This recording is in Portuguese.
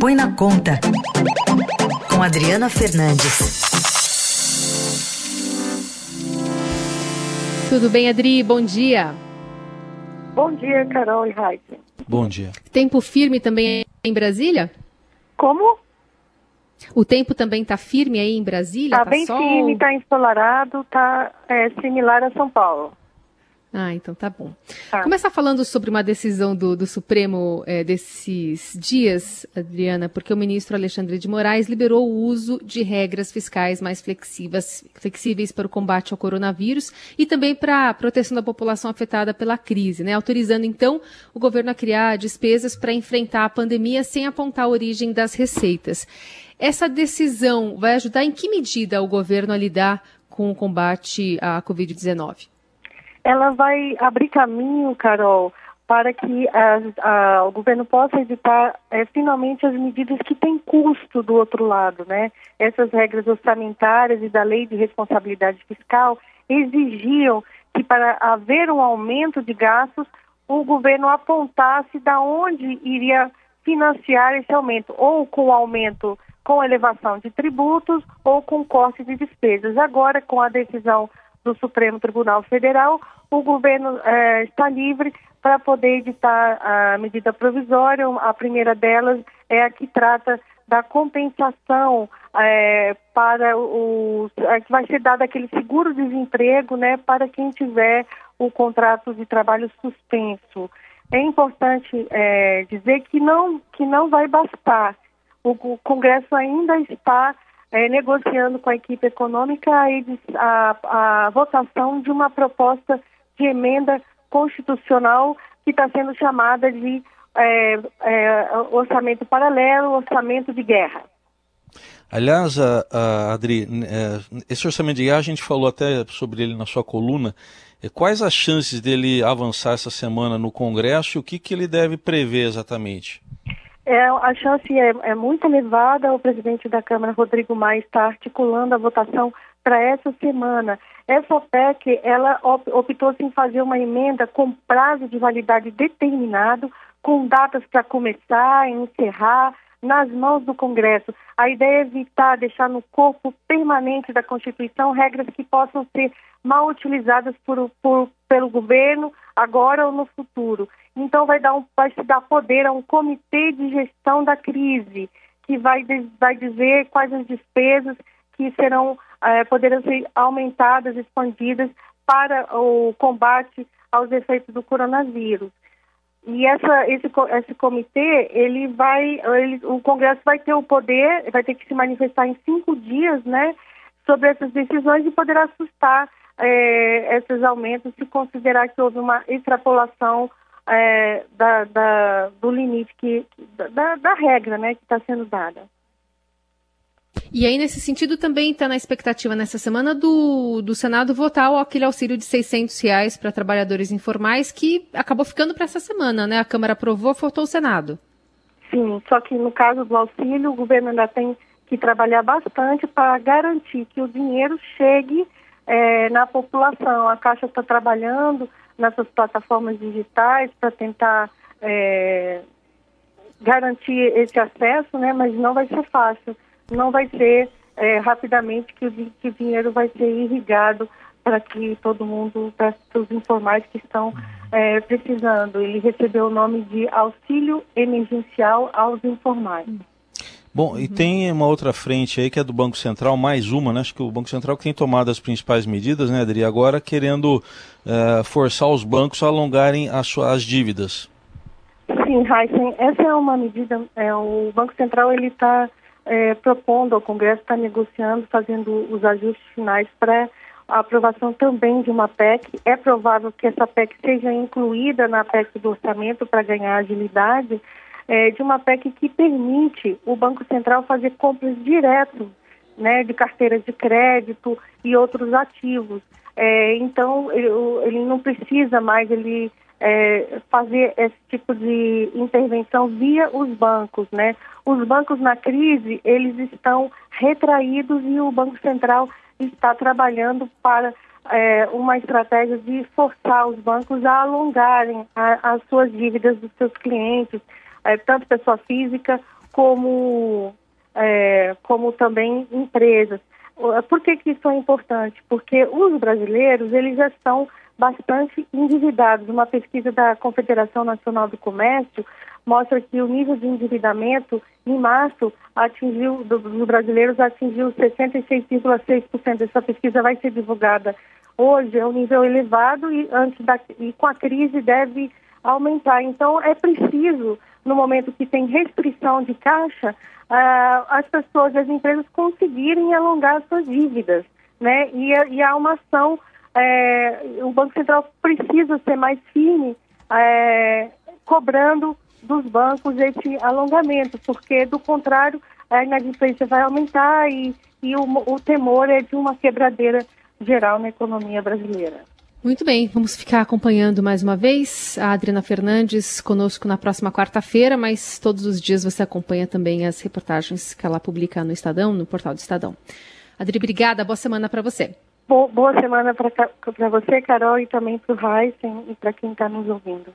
Põe na Conta, com Adriana Fernandes. Tudo bem, Adri? Bom dia. Bom dia, Carol e Raíssa. Bom dia. Tempo firme também em Brasília? Como? O tempo também está firme aí em Brasília? Está tá bem sol? firme, está ensolarado, está é, similar a São Paulo. Ah, então tá bom. Tá. Começar falando sobre uma decisão do, do Supremo é, desses dias, Adriana, porque o ministro Alexandre de Moraes liberou o uso de regras fiscais mais flexíveis, flexíveis para o combate ao coronavírus e também para a proteção da população afetada pela crise, né? Autorizando então o governo a criar despesas para enfrentar a pandemia sem apontar a origem das receitas. Essa decisão vai ajudar em que medida o governo a lidar com o combate à Covid-19? Ela vai abrir caminho, Carol, para que a, o governo possa editar é, finalmente as medidas que têm custo do outro lado, né? Essas regras orçamentárias e da lei de responsabilidade fiscal exigiam que para haver um aumento de gastos, o governo apontasse da onde iria financiar esse aumento, ou com aumento com elevação de tributos ou com corte de despesas. Agora, com a decisão do Supremo Tribunal Federal, o governo eh, está livre para poder editar a medida provisória. A primeira delas é a que trata da compensação eh, para é, que vai ser dado aquele seguro-desemprego, né, para quem tiver o contrato de trabalho suspenso. É importante eh, dizer que não que não vai bastar. O, o Congresso ainda está é, negociando com a equipe econômica a, a, a, votação de uma proposta de emenda constitucional que está sendo chamada de é, é, orçamento paralelo, orçamento de guerra. Aliás, a, a Adri, é, esse orçamento de guerra a gente falou até sobre ele na sua coluna. É, quais as chances dele avançar essa semana no Congresso e o que, que ele deve prever exatamente? É, a chance é, é, muito elevada. O presidente da Câmara, Rodrigo Maia, está articulando a votação para essa semana. Essa PEC, ela optou em fazer uma emenda com prazo de validade determinado, com datas para começar, encerrar, nas mãos do Congresso. A ideia é evitar deixar no corpo permanente da Constituição regras que possam ser mal utilizadas por, por, pelo governo agora ou no futuro. Então vai, dar um, vai se dar poder a um comitê de gestão da crise, que vai, vai dizer quais as despesas que serão é, poderão ser aumentadas, expandidas para o combate aos efeitos do coronavírus. E essa, esse, esse comitê, ele vai, ele, o Congresso vai ter o poder, vai ter que se manifestar em cinco dias, né, sobre essas decisões e poderá assustar é, esses aumentos se considerar que houve uma extrapolação é, da, da, do limite que, da, da regra né, que está sendo dada. E aí, nesse sentido, também está na expectativa nessa semana do, do Senado votar aquele auxílio de 600 reais para trabalhadores informais, que acabou ficando para essa semana, né? A Câmara aprovou, faltou o Senado. Sim, só que no caso do auxílio, o governo ainda tem que trabalhar bastante para garantir que o dinheiro chegue é, na população. A Caixa está trabalhando nessas plataformas digitais para tentar é, garantir esse acesso, né? Mas não vai ser fácil, não vai ser é, rapidamente que o, que o dinheiro vai ser irrigado para que todo mundo, para os informais que estão é, precisando. Ele recebeu o nome de auxílio emergencial aos informais. Bom, uhum. e tem uma outra frente aí que é do Banco Central, mais uma, né? Acho que o Banco Central que tem tomado as principais medidas, né, Adri? Agora querendo uh, forçar os bancos a alongarem as suas dívidas. Sim, Heisen, essa é uma medida, é, o Banco Central ele está é, propondo ao Congresso, está negociando, fazendo os ajustes finais para a aprovação também de uma PEC. É provável que essa PEC seja incluída na PEC do orçamento para ganhar agilidade, é, de uma PEC que permite o Banco Central fazer compras direto né, de carteiras de crédito e outros ativos. É, então, ele, não precisa mais ele é, fazer esse tipo de intervenção via os bancos. Né? Os bancos na crise, eles estão retraídos e o Banco Central está trabalhando para é, uma estratégia de forçar os bancos a alongarem a, as suas dívidas dos seus clientes, é, tanto pessoa física como, é, como também empresas. Por que, que isso é importante? Porque os brasileiros eles já estão bastante endividados. Uma pesquisa da Confederação Nacional do Comércio mostra que o nível de endividamento em março atingiu dos brasileiros atingiu 66,6%. Essa pesquisa vai ser divulgada hoje, é um nível elevado e antes da e com a crise deve aumentar. Então é preciso no momento que tem restrição de caixa, uh, as pessoas, as empresas conseguirem alongar suas dívidas, né? E, e há uma ação, é, o Banco Central precisa ser mais firme, é, cobrando dos bancos esse alongamento, porque do contrário a inadimplência vai aumentar e, e o, o temor é de uma quebradeira geral na economia brasileira. Muito bem, vamos ficar acompanhando mais uma vez a Adriana Fernandes conosco na próxima quarta-feira, mas todos os dias você acompanha também as reportagens que ela publica no Estadão, no portal do Estadão. Adri, obrigada, boa semana para você. Boa semana para você, Carol, e também para o Heisen e para quem está nos ouvindo.